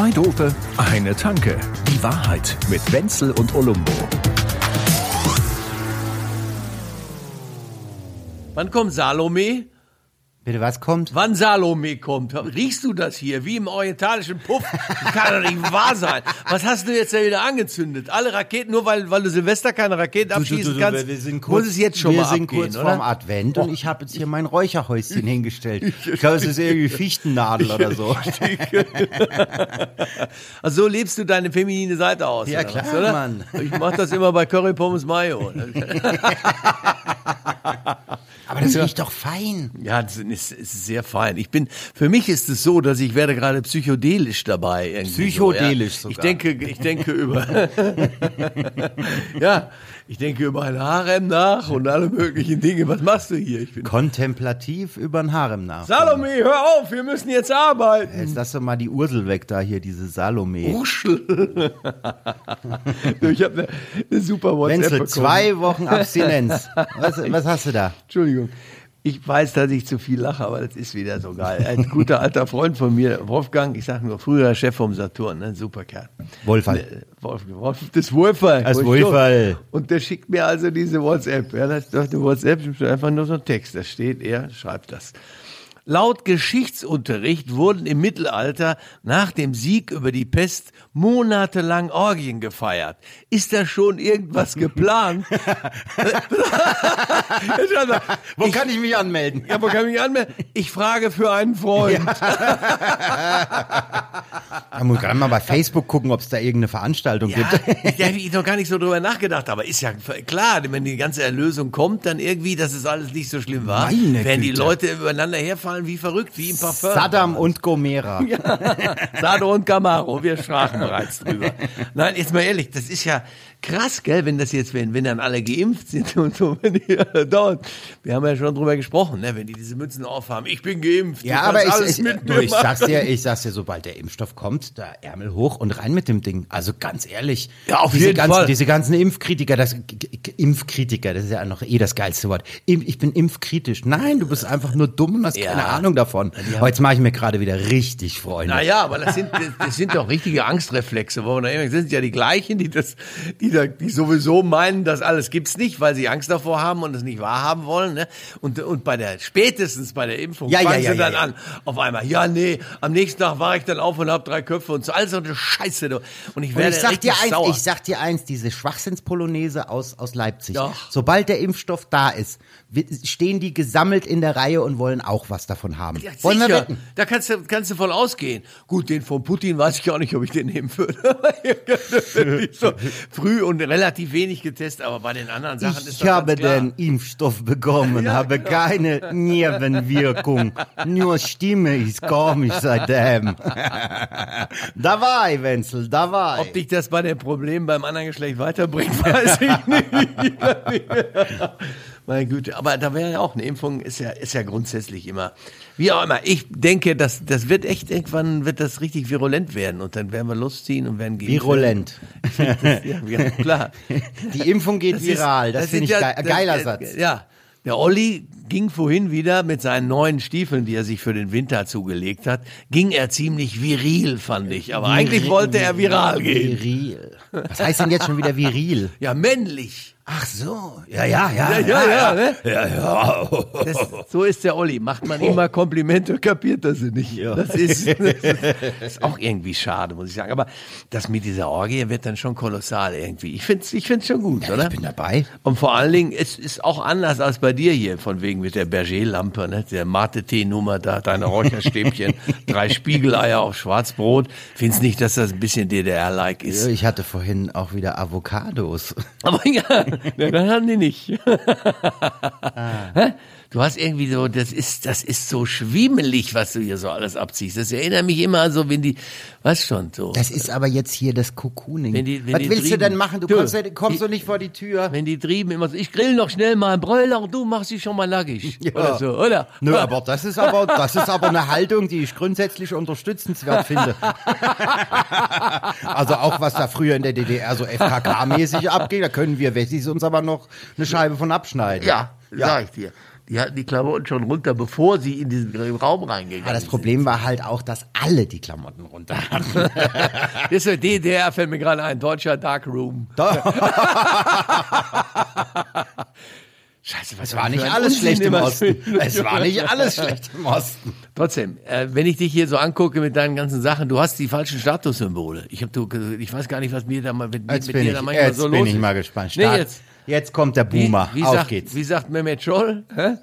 Zwei Dope, eine Tanke. Die Wahrheit mit Wenzel und Olumbo. Wann kommt Salome? Bitte, was kommt? Wann Salome kommt? Riechst du das hier? Wie im orientalischen Puff? Das kann doch nicht wahr sein. Was hast du jetzt da wieder angezündet? Alle Raketen, nur weil, weil du Silvester keine Raketen abschießen kannst, wir sind muss es jetzt schon wir mal sind abgehen, kurz vorm Advent und ich habe jetzt hier mein Räucherhäuschen hingestellt. Ich glaube, es ist irgendwie Fichtennadel oder so. Also so lebst du deine feminine Seite aus, Ja, oder klar, was, oder? Mann. Ich mach das immer bei Curry Pommes Mayo. Aber das riecht doch fein. Ja, das ist, ist sehr fein. Ich bin, für mich ist es so, dass ich werde gerade psychodelisch dabei. Irgendwie Psychodelisch so, ja. Ich sogar. denke, ich denke über, ja, ich denke über ein Harem nach und alle möglichen Dinge. Was machst du hier? Ich bin, Kontemplativ über den Harem nach. Salome, hör auf, wir müssen jetzt arbeiten. Jetzt lass doch mal die Ursel weg da hier, diese Salome. Uschel. Du, ich habe eine, eine super WhatsApp Wenzel, bekommen. zwei Wochen Abstinenz. Was, was hast du da? Entschuldigung. Ich weiß, dass ich zu viel lache, aber das ist wieder so geil. Ein guter alter Freund von mir, Wolfgang, ich sage nur früherer Chef vom Saturn, ne, super Kerl. Wolfall. Äh, Wolf, Wolf, das Wolferl. Das Wolf- Wolferl. Und der schickt mir also diese WhatsApp. Ja, das ist doch eine WhatsApp, einfach nur so ein Text. Da steht, er schreibt das. Laut Geschichtsunterricht wurden im Mittelalter nach dem Sieg über die Pest monatelang Orgien gefeiert. Ist da schon irgendwas geplant? Wo kann ich mich anmelden? Ja, wo kann ich mich anmelden? Ich frage für einen Freund. Da muss gerade mal bei Facebook gucken, ob es da irgendeine Veranstaltung Ja, gibt. da habe ich noch gar nicht so drüber nachgedacht, aber ist ja klar, wenn die ganze Erlösung kommt, dann irgendwie, dass es alles nicht so schlimm war, Meine die Güte. Leute übereinander herfallen wie verrückt, wie im Parfum. Saddam und Gomera. Sado und Camaro, wir sprachen bereits drüber. Nein, jetzt mal ehrlich, das ist ja krass, gell, wenn das jetzt, wenn, wenn dann alle geimpft sind und so, wenn die alle dort, wir haben ja schon drüber gesprochen, ne, wenn die diese Mützen aufhaben, ich bin geimpft, Ja, aber ich, alles ich, mir ich sag's dir, ich sag's dir, sobald der Impfstoff kommt, da Ärmel hoch und rein mit dem Ding. Also ganz ehrlich. Ja, auf diese jeden ganzen, Fall. Diese ganzen Impfkritiker, das, Impfkritiker, das ist ja noch eh das geilste Wort. Ich bin impfkritisch. Nein, du bist einfach nur dumm und hast Ja. keine Ahnung davon. Aber jetzt mache ich mir gerade wieder richtig Freunde. Naja, aber das sind, das, das sind doch richtige Angstreflexe, wo man da immer, das sind ja die gleichen, die das, die da, die sowieso meinen, das alles gibt's nicht, weil sie Angst davor haben und es nicht wahrhaben wollen, ne? Und, und bei der, spätestens bei der Impfung Ja, fangen ja, sie ja, dann an, auf einmal, ja, nee, am nächsten Tag war ich dann auf und hab drei Köpfe und so, alles so eine Scheiße, du. Und ich Und werde ich sag dir eins, sauer. ich sag dir eins, diese Schwachsinnspolonaise aus, aus Leipzig. Doch. Sobald der Impfstoff da ist, stehen die gesammelt in der Reihe und wollen auch was davon haben. Ja, wollen wir sicher. wetten? Da kannst du, kannst du voll ausgehen. Gut, den von Putin weiß ich auch nicht, ob ich den nehmen würde. so früh und relativ wenig getestet, aber bei den anderen Sachen ist Ich das habe ganz klar. den Impfstoff bekommen, habe keine Nebenwirkung. Nur Stimme ist komisch seitdem. da war ich, Wenzel, da war Ob ich. dich das bei den Problemen beim anderen Geschlecht weiterbringt, weiß ich nicht. Meine Güte, aber da wäre ja auch eine Impfung, ist ja, ist ja grundsätzlich immer, wie auch immer. Ich denke, das, das wird echt, irgendwann wird das richtig virulent werden und dann werden wir losziehen und werden geimpft Virulent. werden. Ja, ja, klar. Die Impfung geht Das ist- viral, das, sind finde ich ja- geil, das- geiler äh, Satz. Ja. Der Olli ging vorhin wieder mit seinen neuen Stiefeln, die er sich für den Winter zugelegt hat, ging er ziemlich viril, fand ich. Aber eigentlich wollte er viral gehen. Viril. Was heißt denn jetzt schon wieder viril? Ja, männlich. Ach so, ja, ja, ja. Ja, ja, ja. Ne? ja, ja. Das, so ist der Olli. Macht man immer Komplimente, kapiert er sie nicht. Das, ist, das ist, das ist auch irgendwie schade, muss ich sagen. Aber das mit dieser Orgie wird dann schon kolossal irgendwie. Ich finde es ich find's schon gut, oder? Ich bin dabei. Und vor allen Dingen, es ist auch anders als bei dir hier, von wegen mit der Berger-Lampe, ne? der Mate-Tee-Nummer, da deine Räucherstäbchen, drei Spiegeleier auf Schwarzbrot. Findest nicht, dass das ein bisschen DDR-like ist? Ich hatte vorhin auch wieder Avocados. Aber ja, ne, dann haben die nicht. Hä? Du hast irgendwie so, das ist, das ist so schwimmelig, was du hier so alles abziehst. Das erinnert mich immer an so, wenn die, was schon so. Das ist aber jetzt hier das Cocooning. Wenn die- wenn Was die willst du drüben- denn machen? Du, Du, kommst, ja- kommst doch nicht vor die Tür. Wenn die drüben immer so, ich grill noch schnell mal einen Bräuler und du machst dich schon mal nackig. Oder so, oder? Nö, aber das ist aber, das ist aber eine Haltung, die ich grundsätzlich unterstützenswert finde. also auch was da früher in der DDR so FKK-mäßig abging, da können wir Wessis uns aber noch eine Scheibe von abschneiden. Ja, sag ich dir. Die hatten die Klamotten schon runter, bevor sie in diesen Raum reingegangen Aber das Problem war halt auch, dass alle die Klamotten runter hatten. sind. Das ist DDR, fällt mir gerade ein, deutscher Darkroom. Scheiße, was Es war nicht alles Unsinn schlecht im Osten. Es war nicht alles schlecht im Osten. Trotzdem, äh, wenn ich dich hier so angucke mit deinen ganzen Sachen, du hast die falschen Statussymbole. Ich hab, du, ich weiß gar nicht, was mir da mal mit, Jetzt mit bin dir ich, da manchmal jetzt so bin los ich ist. mal gespannt. Nee, Start. jetzt. Jetzt kommt der Boomer. Wie, wie Auf sagt, geht's. Wie sagt Mehmet Scholl? Hä?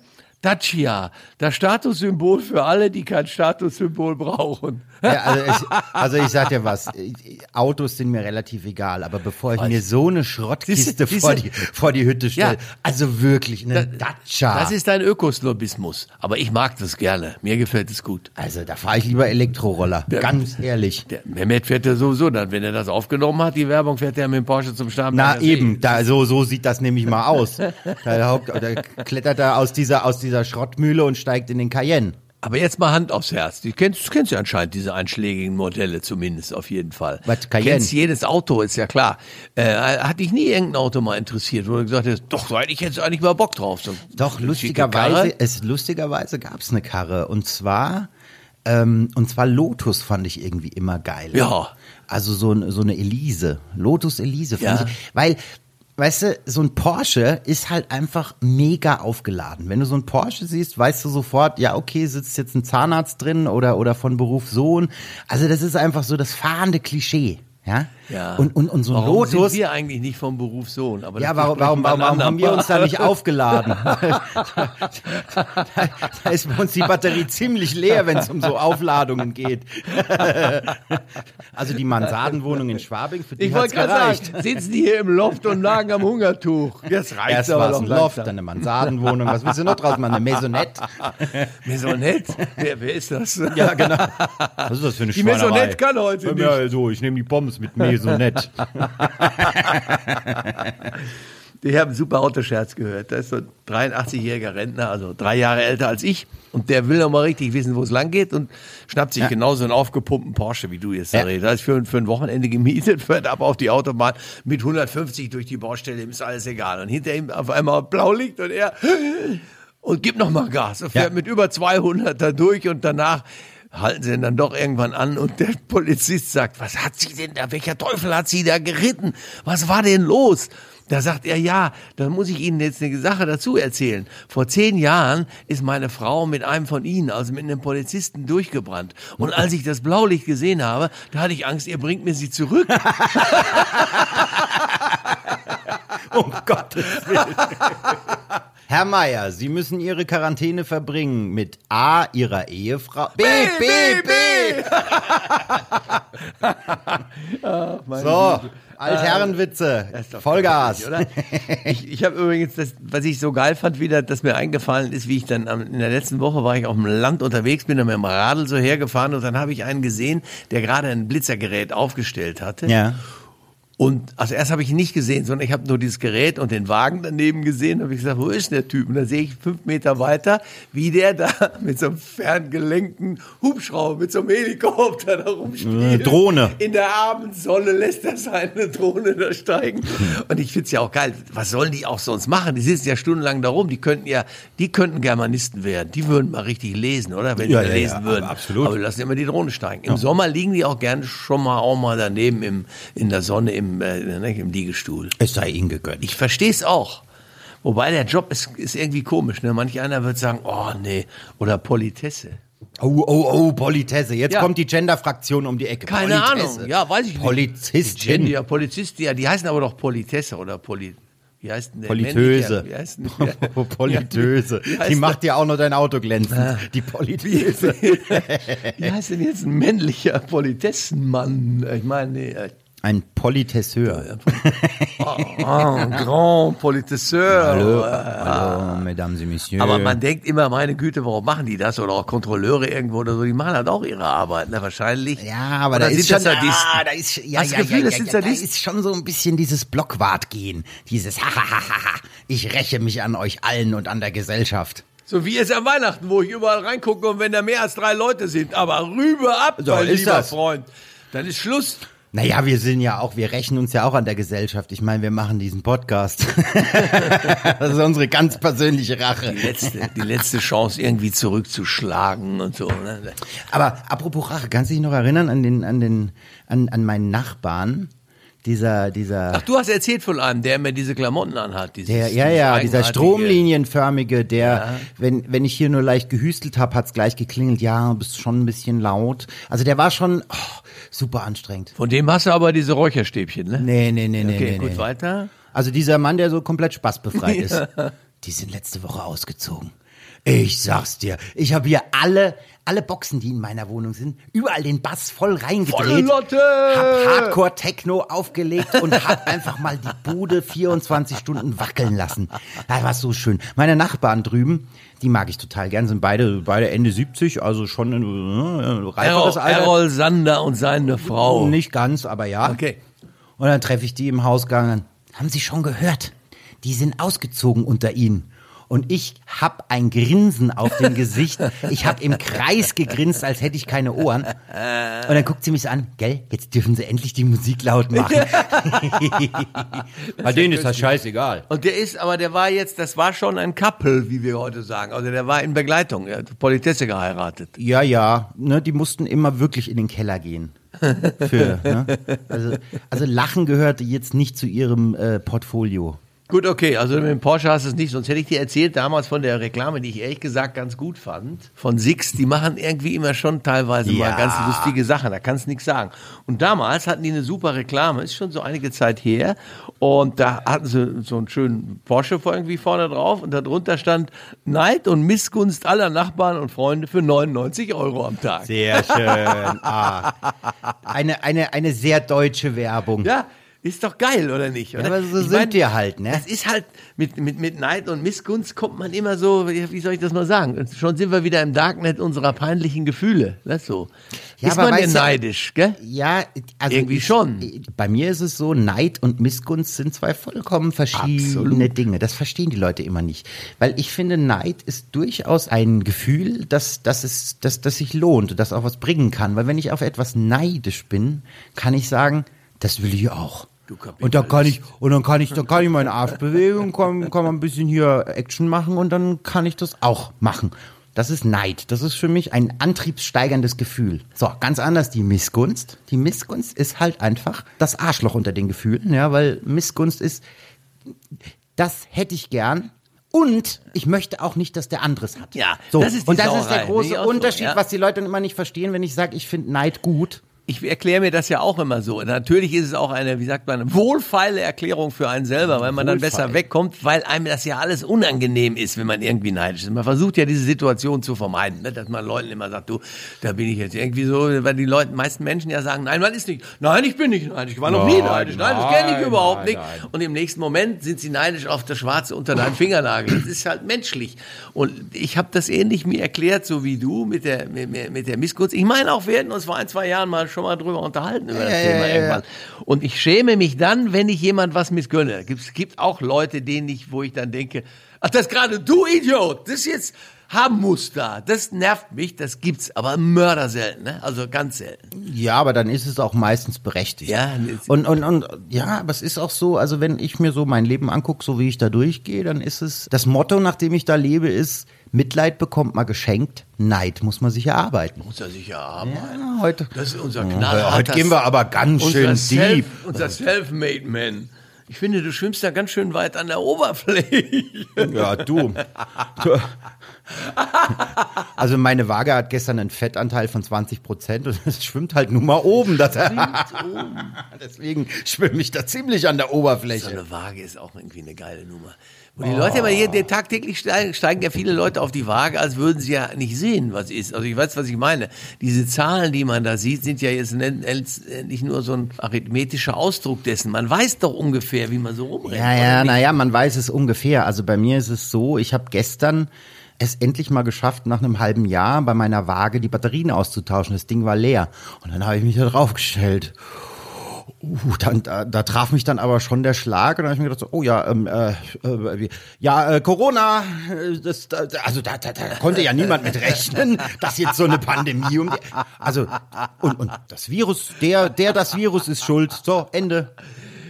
Dacia, das Statussymbol für alle, die kein Statussymbol brauchen. Ja, also, ich, also ich sag dir was, Autos sind mir relativ egal, aber bevor ich mir so eine Schrottkiste Siehste, vor, die, vor die Hütte stelle, Ja. also wirklich eine Dacia. Das ist dein Ökoslobismus. Aber ich mag das gerne. Mir gefällt es gut. also da fahre ich lieber Elektroroller, ganz ehrlich. Der Mehmet fährt ja sowieso dann, wenn er das aufgenommen hat, die Werbung, fährt er mit dem Porsche zum Starnberger Na eben, da, so, so sieht das nämlich mal aus. Da, da klettert er aus dieser, aus dieser Schrottmühle und steigt in den Cayenne. Aber jetzt mal Hand aufs Herz. Du kennst, kennst ja anscheinend diese einschlägigen Modelle zumindest auf jeden Fall. Was, Cayenne? kennst jedes Auto, ist ja klar. Äh, hat dich nie irgendein Auto mal interessiert, wo du gesagt hast, doch, so hätte ich jetzt eigentlich mal Bock drauf. So Doch, lustigerweise, es, lustigerweise gab's eine Karre. Und zwar, ähm, und zwar Lotus fand ich irgendwie immer geil. Ja. Also so, so eine Elise. Lotus Elise fand Ja. ich, weil, weißt du, so ein Porsche ist halt einfach mega aufgeladen. Wenn du so ein Porsche siehst, weißt du sofort, ja, okay, sitzt jetzt ein Zahnarzt drin oder, oder von Beruf Sohn. Also das ist einfach so das fahrende Klischee. Ja. Ja. Und, und, und so ein warum Lotus. sind wir eigentlich nicht vom Beruf Sohn? Aber Ja, das warum, warum, warum, warum haben wir uns da nicht aufgeladen? da, da ist bei uns die Batterie ziemlich leer, wenn es um so Aufladungen geht. also die Mansardenwohnung in Schwabing, für die Ich wollte gerade sagen, sitzen die hier im Loft und lagen am Hungertuch. Jetzt reicht's Erst aber war es ein Loft, dann eine Mansardenwohnung. Was willst du noch draus machen? Eine Maisonette? Maisonette? wer, wer ist das? Ja, genau. Was ist das für eine Die Maisonette kann heute nicht. Ja, also, ich nehme die Pommes mit Maisonette. Ich habe einen super Autoscherz gehört. Da ist so ein 83-jähriger Rentner, also drei Jahre älter als ich. Und der will noch mal richtig wissen, wo es lang geht und schnappt sich genauso einen aufgepumpten Porsche, wie du jetzt da Ja. redest. Da ist für, für ein Wochenende gemietet, fährt ab auf die Autobahn mit 150 durch die Baustelle, ihm ist alles egal. Und hinter ihm auf einmal blau liegt und er und gibt noch mal Gas und fährt Ja. mit über 200 da durch und danach halten sie ihn dann doch irgendwann an und der Polizist sagt, was hat sie denn da, welcher Teufel hat sie da geritten? Was war denn los? Da sagt er, ja, da muss ich Ihnen jetzt eine Sache dazu erzählen. Vor zehn Jahren ist meine Frau mit einem von Ihnen, also mit einem Polizisten, durchgebrannt. Und als ich das Blaulicht gesehen habe, da hatte ich Angst, ihr bringt mir sie zurück. Um Gottes Willen. Herr Meier, Sie müssen Ihre Quarantäne verbringen mit A, Ihrer Ehefrau. B, B, B! so, Altherrenwitze. Das ist doch Vollgas. Oder? Ich, ich habe übrigens, das, was ich so geil fand, wieder, dass mir eingefallen ist, wie ich dann am, in der letzten Woche war ich auf dem Land unterwegs, bin dann mit dem Radl so hergefahren und dann habe ich einen gesehen, der gerade ein Blitzergerät aufgestellt hatte. Ja. Und also erst habe ich ihn nicht gesehen, sondern ich habe nur dieses Gerät und den Wagen daneben gesehen. habe ich gesagt, wo ist denn der Typ? Und dann sehe ich fünf Meter weiter, wie der da mit so einem ferngelenkten Hubschrauber, mit so einem Helikopter da rumspielt. Eine Drohne. In der Abendsonne lässt er seine Drohne da steigen. Und ich find's ja auch geil. Was sollen die auch sonst machen? Die sitzen ja stundenlang da rum. Die könnten ja, die könnten Germanisten werden. Die würden mal richtig lesen, oder? Wenn Ja, die ja, lesen ja, würden. absolut. Aber wir lassen immer die Drohne steigen. Im Sommer liegen die auch gerne schon mal auch mal daneben im, in der Sonne im, äh, ne, im Liegestuhl. Es sei Ihnen gegönnt. Ich verstehe es auch. Wobei der Job ist, ist irgendwie komisch. Ne? Manch einer wird sagen, oh nee, oder Politesse. Oh, oh, oh, Politesse. Jetzt Ja. kommt die Gender-Fraktion um die Ecke. Keine Politesse. Ahnung. Ja, weiß ich nicht. Polizistin. Die, ja, Polizist, ja, die heißen aber doch Politesse oder Poli. Wie heißt denn der? Politöse. Wie heißt denn der? Politöse. Die macht ja auch noch dein Auto glänzend. Die Politöse. Wie heißt denn jetzt ein männlicher Politessenmann? Ich meine, nee, äh, Ein Politesseur. ah, Grand Politesseur. Hallo, hallo, Mesdames et Messieurs. Aber man denkt immer, meine Güte, warum machen die das? Oder auch Kontrolleure irgendwo oder so, die machen halt auch ihre Arbeit, ne? Wahrscheinlich. Ja, aber da sind ist schon, ah, da ist, ja, ja, Gefühl, ja, ja, ja, da ist schon so ein bisschen dieses Blockwart-Gehen. Dieses, hahaha, ich räche mich an euch allen und an der Gesellschaft. So wie jetzt an Weihnachten, wo ich überall reingucke und wenn da mehr als drei Leute sind, aber rüber ab, So mein lieber das. Freund. Dann ist Schluss. Naja, wir sind ja auch, wir rächen uns ja auch an der Gesellschaft. Ich meine, wir machen diesen Podcast. das ist unsere ganz persönliche Rache. Die letzte, die letzte Chance, irgendwie zurückzuschlagen und so. Ne? Aber apropos Rache, kannst du dich noch erinnern an den, an den, an, an meinen Nachbarn? Dieser, dieser. Ach, du hast erzählt von einem, der immer diese Klamotten anhat. Dieses, Der, ja, ja, dieser stromlinienförmige, der, wenn, wenn ich hier nur leicht gehüstelt habe, hat's gleich geklingelt, ja, bist schon ein bisschen laut. Also der war schon oh, super anstrengend. Von dem hast du aber diese Räucherstäbchen, ne? Nee, nee, nee, nee, Okay, nee, gut, nee. weiter. Also dieser Mann, der so komplett spaßbefreit ist. Die sind letzte Woche ausgezogen. Ich sag's dir, ich habe hier alle, alle Boxen, die in meiner Wohnung sind, überall den Bass voll Volle reingedreht. Lotte! Hab Hardcore Techno aufgelegt und hab einfach mal die Bude 24 Stunden wackeln lassen. Das war so schön. Meine Nachbarn drüben, die mag ich total gern, sind beide, beide Ende 70, also schon ein äh, reiferes Errol, Alter. Errol Sander und seine Frau. Nicht ganz, aber ja. Okay. Und dann treffe ich die im Hausgang. Haben Sie schon gehört? Die sind ausgezogen unter Ihnen. Und ich hab ein Grinsen auf dem Gesicht. Ich hab im Kreis gegrinst, als hätte ich keine Ohren. Und dann guckt sie mich so an, gell, jetzt dürfen sie endlich die Musik laut machen. Bei denen ist das scheißegal. Und der ist, aber der war jetzt, das war schon ein Couple, wie wir heute sagen. Also der war in Begleitung. Er hat Politesse geheiratet. Ja, ja, ne, die mussten immer wirklich in den Keller gehen. Für, ne? also, also Lachen gehörte jetzt nicht zu ihrem äh, Portfolio. Gut, okay, also mit dem Porsche hast du es nicht, sonst hätte ich dir erzählt damals von der Reklame, die ich ehrlich gesagt ganz gut fand, von Six, die machen irgendwie immer schon teilweise Ja. mal ganz lustige Sachen, da kannst du nichts sagen. Und damals hatten die eine super Reklame, ist schon so einige Zeit her, und da hatten sie so einen schönen Porsche irgendwie vorne drauf und darunter stand Neid und Missgunst aller Nachbarn und Freunde für 99 Euro am Tag. Sehr schön. Ah. Eine, eine, eine sehr deutsche Werbung. Ja, ist doch geil, oder nicht? Oder? Ja, aber so Ich sind mein, wir halt, ne? Das ist halt, mit, mit, mit Neid und Missgunst kommt man immer so, wie soll ich das mal sagen? Schon sind wir wieder im Darknet unserer peinlichen Gefühle. Das ist so. Ja, ist aber man du- neidisch, gell? Ja, also Irgendwie ich, schon. Bei mir ist es so, Neid und Missgunst sind zwei vollkommen verschiedene Absolut. Dinge. Das verstehen die Leute immer nicht. Weil ich finde, Neid ist durchaus ein Gefühl, das, das, ist, das, das sich lohnt, das auch was bringen kann. Weil wenn ich auf etwas neidisch bin, kann ich sagen, das will ich auch. Und da kann ich, und dann kann ich, dann kann ich meinen Arsch bewegen, kann, kann man ein bisschen hier Action machen und dann kann ich das auch machen. Das ist Neid. Das ist für mich ein antriebssteigerndes Gefühl. So, ganz anders die Missgunst. Die Missgunst ist halt einfach das Arschloch unter den Gefühlen, ja, weil Missgunst ist, das hätte ich gern. Und ich möchte auch nicht, dass der anderes hat. Ja, so. das ist die und das ist Sauerei. der große so, Unterschied, ja. was die Leute dann immer nicht verstehen, wenn ich sage, ich finde Neid gut. Ich erkläre mir das ja auch immer so. Natürlich ist es auch eine, wie sagt man, wohlfeile Erklärung für einen selber, weil man dann Wohlfeil. besser wegkommt, weil einem das ja alles unangenehm ist, wenn man irgendwie neidisch ist. Man versucht ja diese Situation zu vermeiden, ne? dass man Leuten immer sagt, du, da bin ich jetzt irgendwie so, weil die Leute, meisten Menschen ja sagen, nein, man ist nicht, nein, ich bin nicht neidisch, ich war noch nie Nein, neidisch, nein, das kenne ich überhaupt nein, nicht. nein. Und im nächsten Moment sind sie neidisch auf das Schwarze unter deinem Fingernagel. Das ist halt menschlich. Und ich habe das ähnlich mir erklärt, so wie du mit der, mit, mit mit der Missgunst. Ich meine auch, wir hätten uns vor ein, zwei Jahren mal schon mal drüber unterhalten, über das Ja, Thema ja, irgendwann. Und ich schäme mich dann, wenn ich jemand was missgönne. Es gibt auch Leute, denen ich, wo ich dann denke, ach, das gerade du Idiot, das jetzt haben muss da. Das nervt mich, das gibt's, aber mörder selten, ne? Also ganz selten. Ja, aber dann ist es auch meistens berechtigt. Ja, Und, und, und ja, aber es ist auch so, also wenn ich mir so mein Leben angucke, so wie ich da durchgehe, dann ist es, das Motto, nach dem ich da lebe, ist, Mitleid bekommt man geschenkt, Neid muss man sich erarbeiten. muss er sich erarbeiten. Ja, heute, Das ist unser Ja, knallharter heute gehen wir aber ganz schön deep. Unser Self-Made Man. Ich finde, du schwimmst da ganz schön weit an der Oberfläche. Ja, du. du. Also meine Waage hat gestern einen Fettanteil von 20 Prozent und es schwimmt halt nur mal oben. Das, deswegen schwimme ich da ziemlich an der So Oberfläche. eine Waage ist auch irgendwie eine geile Nummer. Wo die Leute immer hier, der tagtäglich steigen, steigen ja viele Leute auf die Waage, als würden sie ja nicht sehen, was ist. Also ich weiß, was ich meine. Diese Zahlen, die man da sieht, sind ja jetzt nicht nur so ein arithmetischer Ausdruck dessen. Man weiß doch ungefähr, wie man so rumrennt. Ja, ja, naja, man weiß es ungefähr. Also bei mir ist es so, ich habe gestern es endlich mal geschafft, nach einem halben Jahr bei meiner Waage die Batterien auszutauschen. Das Ding war leer. Und dann habe ich mich da draufgestellt. Uh, dann, da, da traf mich dann aber schon der Schlag und dann habe ich mir gedacht, so, oh ja, ähm, äh, äh, ja, äh, Corona, äh, das, da, also da, da, da konnte ja niemand mit rechnen, dass jetzt so eine Pandemie um also und, und das Virus, der, der das Virus ist schuld. So Ende.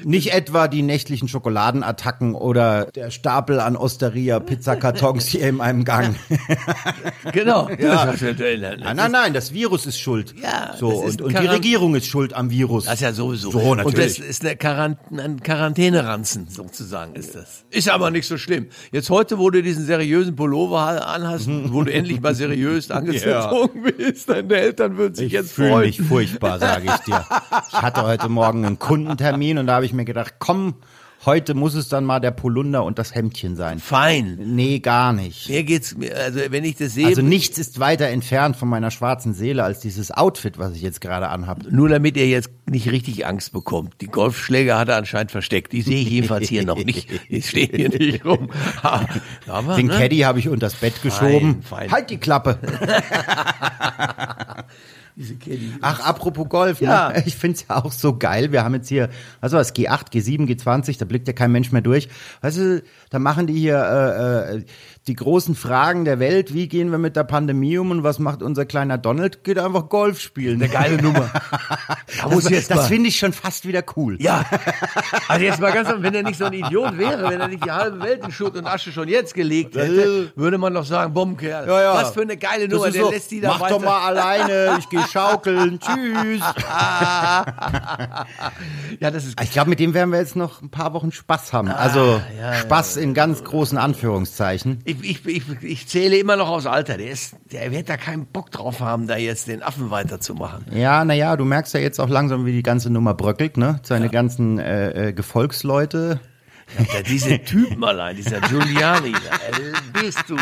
Nicht etwa die nächtlichen Schokoladenattacken oder der Stapel an Osteria Pizzakartons hier in einem Gang. Genau. Ja. Ja- Nein, nein, nein, das Virus ist schuld. Ja, so das ist und, und die Regierung ist schuld am Virus. Das ist ja sowieso. So, Und das natürlich. ist eine Quarant ein Quarantäneranzen, sozusagen ist das. Ist aber nicht so schlimm. Jetzt heute, wo du diesen seriösen Pullover anhast, wo du endlich mal seriös angezogen bist, deine Eltern würden sich Ich jetzt fühle freuen. mich furchtbar, sage ich dir. Ich hatte heute Morgen einen Kundentermin und da habe ich mir gedacht, komm, heute muss es dann mal der Polunder und das Hemdchen sein. Fein. Nee, gar nicht. Mir geht's, mir- also wenn ich das sehe, Also nichts ist weiter entfernt von meiner schwarzen Seele als dieses Outfit, was ich jetzt gerade anhabe. nur damit ihr jetzt nicht richtig Angst bekommt. Die Golfschläge hat er anscheinend versteckt. Die sehe ich jedenfalls hier noch nicht. Die stehen hier nicht rum. Aber, Den ne? Caddy habe ich unters Bett geschoben. fein. Halt die Klappe. Diese Caddy. Ach, apropos Golf, Ja. ne? ich find's ja auch so geil. Wir haben jetzt hier, was war das, G8, G7, G20, da blickt ja kein Mensch mehr durch. Weißt du, da machen die hier äh, äh, die großen Fragen der Welt. Wie gehen wir mit der Pandemie um und was macht unser kleiner Donald? Geht einfach Golf spielen. Eine geile Nummer. Da Das, das mal- finde ich schon fast wieder cool. Ja, also jetzt mal ganz, wenn er nicht so ein Idiot wäre, wenn er nicht die halbe Welt in Schutt und Asche schon jetzt gelegt hätte, würde man doch sagen, Bombenkerl. Ja, ja. Was für eine geile Das Nummer, der so, lässt die da Mach weiter. doch mal alleine, ich gehe schaukeln, tschüss. Ja, das ist Ich glaube, mit dem werden wir jetzt noch ein paar Wochen Spaß haben. Also ja, Spaß in ganz großen Anführungszeichen. ich, ich, ich, ich zähle immer noch aufs Alter. Der, ist, der wird da keinen Bock drauf haben, da jetzt den Affen weiterzumachen. Ja, naja, du merkst ja jetzt auch langsam, wie die ganze Nummer bröckelt, ne? Seine ganzen äh, äh, Gefolgsleute. Ja, diese Typen allein, dieser Giuliani, da, bist du.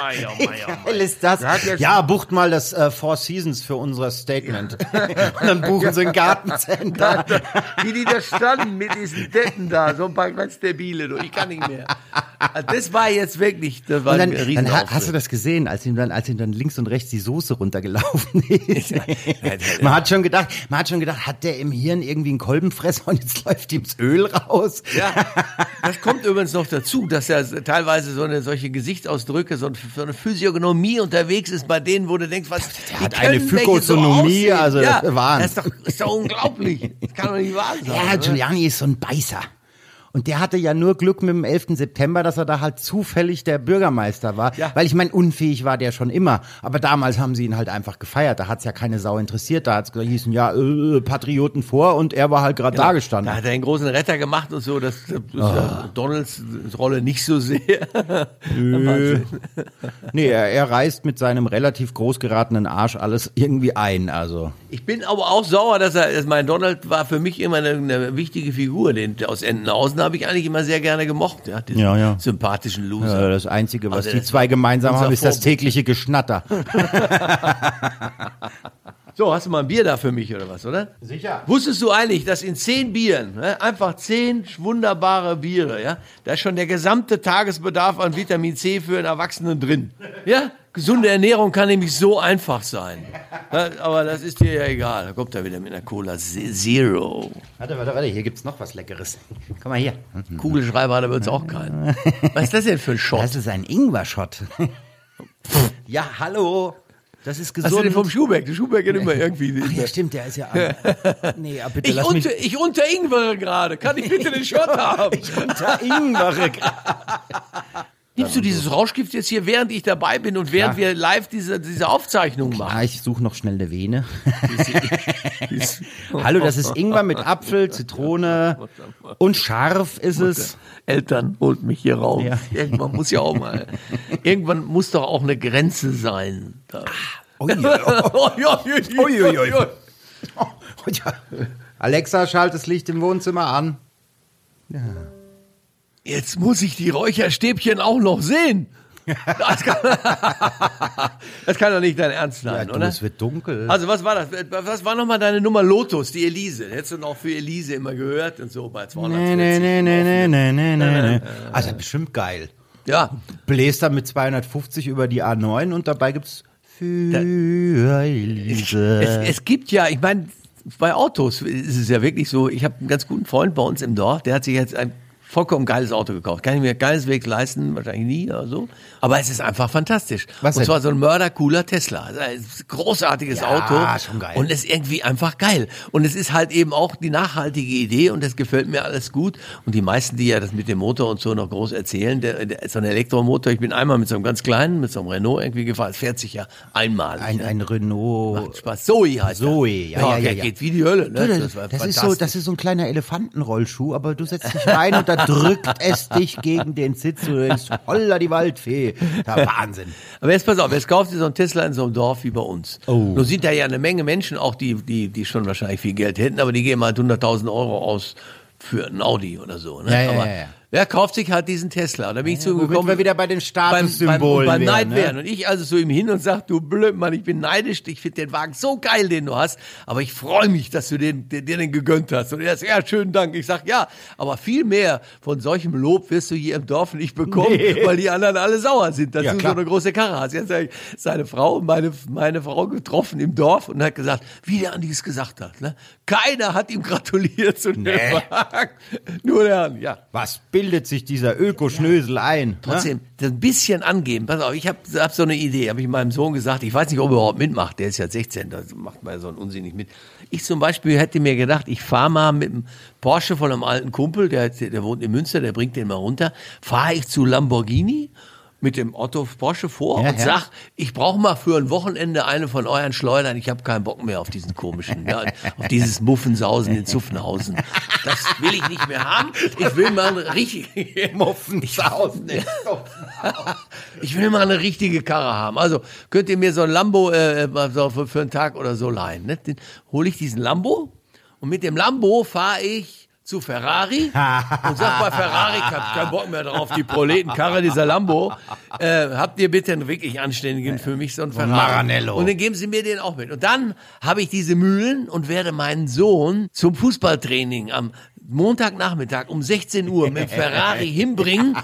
Mei, oh mei, oh mei. Geil ist das? Ja, bucht mal das äh, Four Seasons für unser Statement. Und dann buchen sie ein Gartencenter. Wie die da standen mit diesen Deppen da, so ein paar ganz debile, du, ich kann nicht mehr. Also Das war jetzt wirklich, das war Und dann, ein dann ha- hast du das gesehen, als ihm dann, als ihm dann links und rechts die Soße runtergelaufen ist. man hat schon gedacht, man hat schon gedacht, hat der im Hirn irgendwie einen Kolbenfresser und jetzt läuft ihm das Öl raus. Ja, das kommt übrigens noch dazu, dass ja teilweise so eine solche Gesichtsausdrücke, so, ein- so eine Physiognomie unterwegs ist bei denen, wo du denkst, was der hat eine Phykozonomie, also ja, das ist Wahnsinn. Das ist doch, ist doch unglaublich. Das kann doch nicht wahr sein. Ja? Giuliani ist so ein Beißer. Und der hatte ja nur Glück mit dem 11. September, dass er da halt zufällig der Bürgermeister war. Ja. Weil ich meine, unfähig war der schon immer. Aber damals haben sie ihn halt einfach gefeiert. Da hat's ja keine Sau interessiert. Da hat's hießen ja äh, Patrioten vor und er war halt gerade da gestanden. Da hat er einen großen Retter gemacht und so, das, das ist ja Donalds Rolle nicht so sehr. Nö. nee, er, er reißt mit seinem relativ groß geratenen Arsch alles irgendwie ein. Also Ich bin aber auch sauer, dass er, dass mein Donald war für mich immer eine, eine wichtige Figur. Den aus Entenhausen habe ich eigentlich immer sehr gerne gemocht, ja, diesen Ja, ja. sympathischen Loser. äh, das Einzige, was Also die zwei gemeinsam haben, ist das tägliche Geschnatter. So, hast du mal ein Bier da für mich oder was, oder? Sicher. Wusstest du eigentlich, dass in zehn Bieren, ne, einfach zehn wunderbare Biere, ja, da ist schon der gesamte Tagesbedarf an Vitamin C für einen Erwachsenen drin. Ja? Gesunde Ernährung kann nämlich so einfach sein. Aber das ist dir ja egal. Da kommt er wieder mit einer Cola Zero. Warte, warte, warte, hier gibt's noch was Leckeres. Komm mal hier. Kugelschreiber hat aber jetzt auch keinen. Was ist das denn für ein Shot? Das ist ein Ingwer-Shot. ja, hallo. Das ist Hast du den gesund. vom Schuhberg? Der Schuhberg hat immer irgendwie. Ach ja, stimmt, der ist ja. nee, aber bitte Ich, lass mich unter, ich unter Ingwer gerade. Kann ich bitte den Shot haben? unter Ingwer. Nimmst du dieses Rauschgift jetzt hier, während ich dabei bin und während Klar. wir live diese, diese Aufzeichnung machen? Ah, ich suche noch schnell eine Vene. Hallo, das ist Ingwer mit Apfel, Zitrone und scharf ist es. Eltern holt mich hier raus. Ja. Irgendwann muss ja auch mal. Irgendwann muss doch auch eine Grenze sein. Ja. Alexa, schalt das Licht im Wohnzimmer an. Jetzt muss ich die Räucherstäbchen auch noch sehen. Das kann, das kann doch nicht dein Ernst Ja, sein, du, oder? es wird dunkel. Also was war das? Was war nochmal deine Nummer Lotus, die Elise? Hättest du noch für Elise immer gehört und so bei 240. Nee, nee, nee, nee, nee, nee, nee, nee. Also bestimmt geil. Ja, Bläst dann mit 250 über die A9 und dabei gibt's für es, Elise. es gibt ja, ich meine, bei Autos ist es ja wirklich so, ich habe einen ganz guten Freund bei uns im Dorf, der hat sich jetzt ein vollkommen geiles Auto gekauft. Kann ich mir keineswegs leisten, wahrscheinlich nie oder so. Aber es ist einfach fantastisch. Was und zwar so ein mördercooler Tesla. Also großartiges Ja, Auto. schon geil. Und es ist irgendwie einfach geil. Und es ist halt eben auch die nachhaltige Idee und das gefällt mir alles gut. Und die meisten, die ja das mit dem Motor und so noch groß erzählen, der, der ist so ein Elektromotor. Ich bin einmal mit so einem ganz kleinen, mit so einem Renault irgendwie gefahren. Es fährt sich ja einmal. Ein, ein Renault. Macht Spaß. Zoe heißt Zoe, ja, ja, ja, der ja. geht wie die Hölle. Ne? Du, das, war das, ist so, das ist so ein kleiner Elefantenrollschuh, aber du setzt dich rein und da drückt es dich gegen den Sitz und du denkst, holla die Waldfee. Da Wahnsinn. Aber jetzt pass auf, jetzt kauft ihr so ein Tesla in so einem Dorf wie bei uns. Oh. Nun sind da ja eine Menge Menschen, auch die, die, die schon wahrscheinlich viel Geld hätten, aber die geben halt 100.000 Euro aus für ein Audi oder so. Ne? Ja, ja, aber ja, ja. Wer kauft sich halt diesen Tesla? Da bin ich zu ihm gekommen. wir wieder bei den beim, Statussymbolen beim, beim wären, Neid ne? wären. Und ich also zu ihm hin und sag, du blöd Mann, ich bin neidisch, ich finde den Wagen so geil, den du hast, aber ich freue mich, dass du den, den, dir den gegönnt hast. Und er sagt, ja, schönen Dank. Ich sag, ja, aber viel mehr von solchem Lob wirst du hier im Dorf nicht bekommen, weil die anderen alle sauer sind, dass Ja, du klar. so eine große Karre hast. Jetzt habe ich seine Frau, meine, meine Frau getroffen im Dorf und hat gesagt, wie der Andi es gesagt hat. Ne? Keiner hat ihm gratuliert zu dem Nee. Wagen. Nur der Andi, ja. Was bildet sich dieser Ökoschnösel ein? ne? Trotzdem, das ein bisschen angeben. Pass auf, ich habe hab so eine Idee, habe ich meinem Sohn gesagt. Ich weiß nicht, ob er überhaupt mitmacht. Der ist ja 16, da macht man ja so einen Unsinn nicht mit. Ich zum Beispiel hätte mir gedacht, ich fahre mal mit dem Porsche von einem alten Kumpel, der, der wohnt in Münster, der bringt den mal runter. Fahre ich zu Lamborghini mit dem Otto Porsche vor Ja, und ja. sag, ich brauche mal für ein Wochenende eine von euren Schleudern. Ich habe keinen Bock mehr auf diesen komischen, ja, auf dieses Muffensausen in Zuffenhausen. Das will ich nicht mehr haben. Ich will mal eine richtige Muffensausen. Ich will mal eine richtige Karre haben. Also könnt ihr mir so ein Lambo äh, mal so für, für einen Tag oder so leihen. Ne? Den hole ich diesen Lambo und mit dem Lambo fahre ich zu Ferrari und sag bei Ferrari, ich hab keinen Bock mehr drauf, die Proletenkarre, dieser Lambo. Äh, habt ihr bitte einen wirklich anständigen für mich, so einen Ferrari. Maranello. Und dann geben sie mir den auch mit. Und dann habe ich diese Mühlen und werde meinen Sohn zum Fußballtraining am Montagnachmittag um 16 Uhr mit Ferrari hinbringen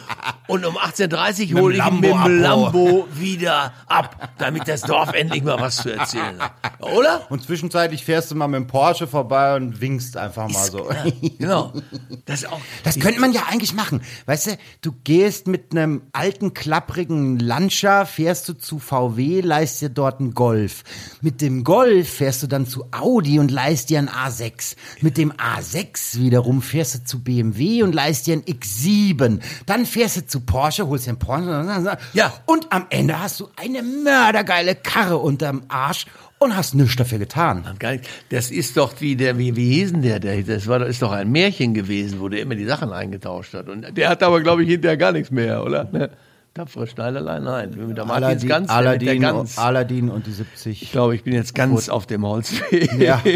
und um 18.30 Uhr hole ich ihn mit Lambo dem abhauen. Lambo wieder ab, damit das Dorf endlich mal was zu erzählen hat. Oder? Und zwischenzeitlich fährst du mal mit dem Porsche vorbei und winkst einfach mal so. Genau. Das auch. Das könnte man ja eigentlich machen. Weißt du, du gehst mit einem alten, klapprigen Lancia, fährst du zu VW, leist dir dort einen Golf. Mit dem Golf fährst du dann zu Audi und leist dir einen A6. Mit dem A6 wiederum fährst du zu BMW und leist dir einen X7. Dann fährst du zu Porsche, holst dir einen Porsche. Ja. Und am Ende hast du eine mördergeile Karre unterm Arsch und hast nichts dafür getan. Das ist doch wie der, wie, wie hieß denn der, der, das war, ist doch ein Märchen gewesen, wo der immer die Sachen eingetauscht hat. Und der hat aber, glaube ich, hinterher gar nichts mehr, oder? Tapfere Schneiderlein, nein. Mit der Martins Aladdin, Gans, mit der Gans. Aladdin und die 70. Ich glaube, ich bin jetzt ganz auf dem Holzweg. Ja.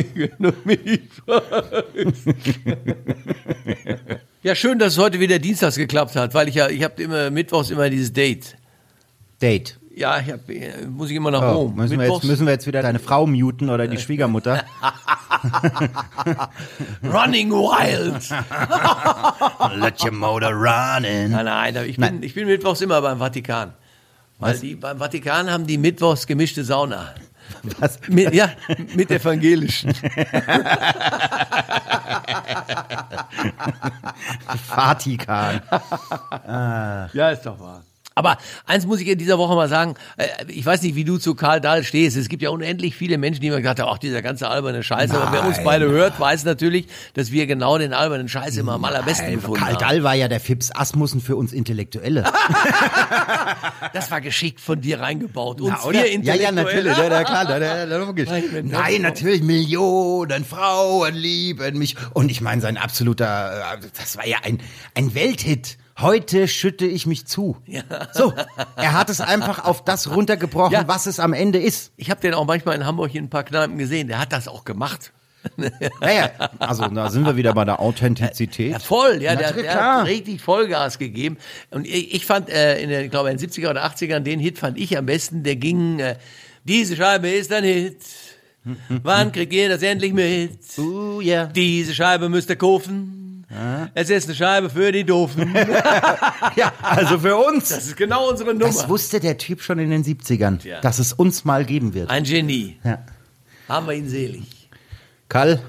Ja, schön, dass es heute wieder dienstags geklappt hat, weil ich ja, ich habe immer mittwochs immer dieses Date. Date. Ja, ich hab, äh, muss ich immer nach Oh, Rom. müssen, wir jetzt, müssen wir jetzt wieder deine Frau muten oder die Schwiegermutter? Running Wild. Let your motor running. Nein, nein, ich bin, ich bin mittwochs immer beim Vatikan. Weil die, beim Vatikan haben die mittwochs gemischte Sauna. Was? Mit, ja, mit evangelischen. Vatikan. Ja, ist doch wahr. Aber eins muss ich in dieser Woche mal sagen, äh, ich weiß nicht, wie du zu Karl Dahl stehst. Es gibt ja unendlich viele Menschen, die mir gesagt haben, ach, dieser ganze alberne Scheiß. Aber wer uns Nein. beide hört, weiß natürlich, dass wir genau den albernen Scheiß immer am allerbesten gefunden Karl haben. Dall war ja der Fips Asmussen für uns Intellektuelle. Das war geschickt von dir reingebaut. Uns Na, oder? wir ja, ja, natürlich. Ja, klar, ja, ja, logisch. Nein, Nein, natürlich, Millionen Frauen lieben mich. Und ich meine, sein absoluter, äh, das war ja ein, ein Welthit. Heute schütte ich mich zu. So, er hat es einfach auf das runtergebrochen, Ja. was es am Ende ist. Ich habe den auch manchmal in Hamburg in ein paar Kneipen gesehen. Der hat das auch gemacht. Naja, also da sind wir wieder bei der Authentizität. Ja, voll, ja, der, der hat richtig Vollgas gegeben. Und ich, ich fand, äh, in ich glaube, in den 70er oder 80ern, den Hit fand ich am besten, der ging, äh, diese Scheibe ist ein Hit. Wann kriegt ihr das endlich mit? Uh, ja. Diese Scheibe müsst ihr kaufen. Es ist eine Scheibe für die Doofen. ja, also für uns. Das ist genau unsere Nummer. Das wusste der Typ schon in den 70ern, Ja. dass es uns mal geben wird. Ein Genie. Ja. Haben wir ihn selig. Karl,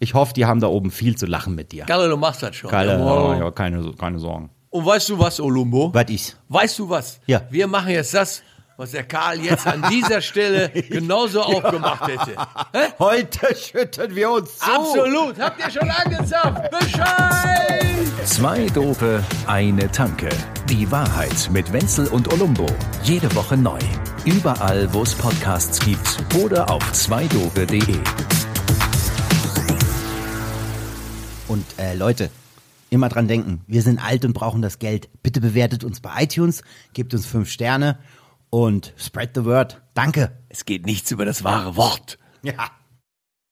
ich hoffe, die haben da oben viel zu lachen mit dir. Kalle, du machst das schon. Kalle, Jawohl. ja, keine, keine Sorgen. Und weißt du was, Olumbo? Was ist? Weißt du was? Ja. Wir machen jetzt das, was der Karl jetzt an dieser Stelle genauso auch gemacht hätte. Hä? Heute schütten wir uns zu. Absolut. Habt ihr schon angezapft? Bescheid! Zwei Dope, eine Tanke. Die Wahrheit mit Wenzel und Olumbo. Jede Woche neu. Überall, wo es Podcasts gibt oder auf zweidope.de. Und äh, Leute, immer dran denken, wir sind alt und brauchen das Geld. Bitte bewertet uns bei iTunes, gebt uns fünf Sterne und spread the word. Danke. Es geht nichts über das wahre Wort. Ja.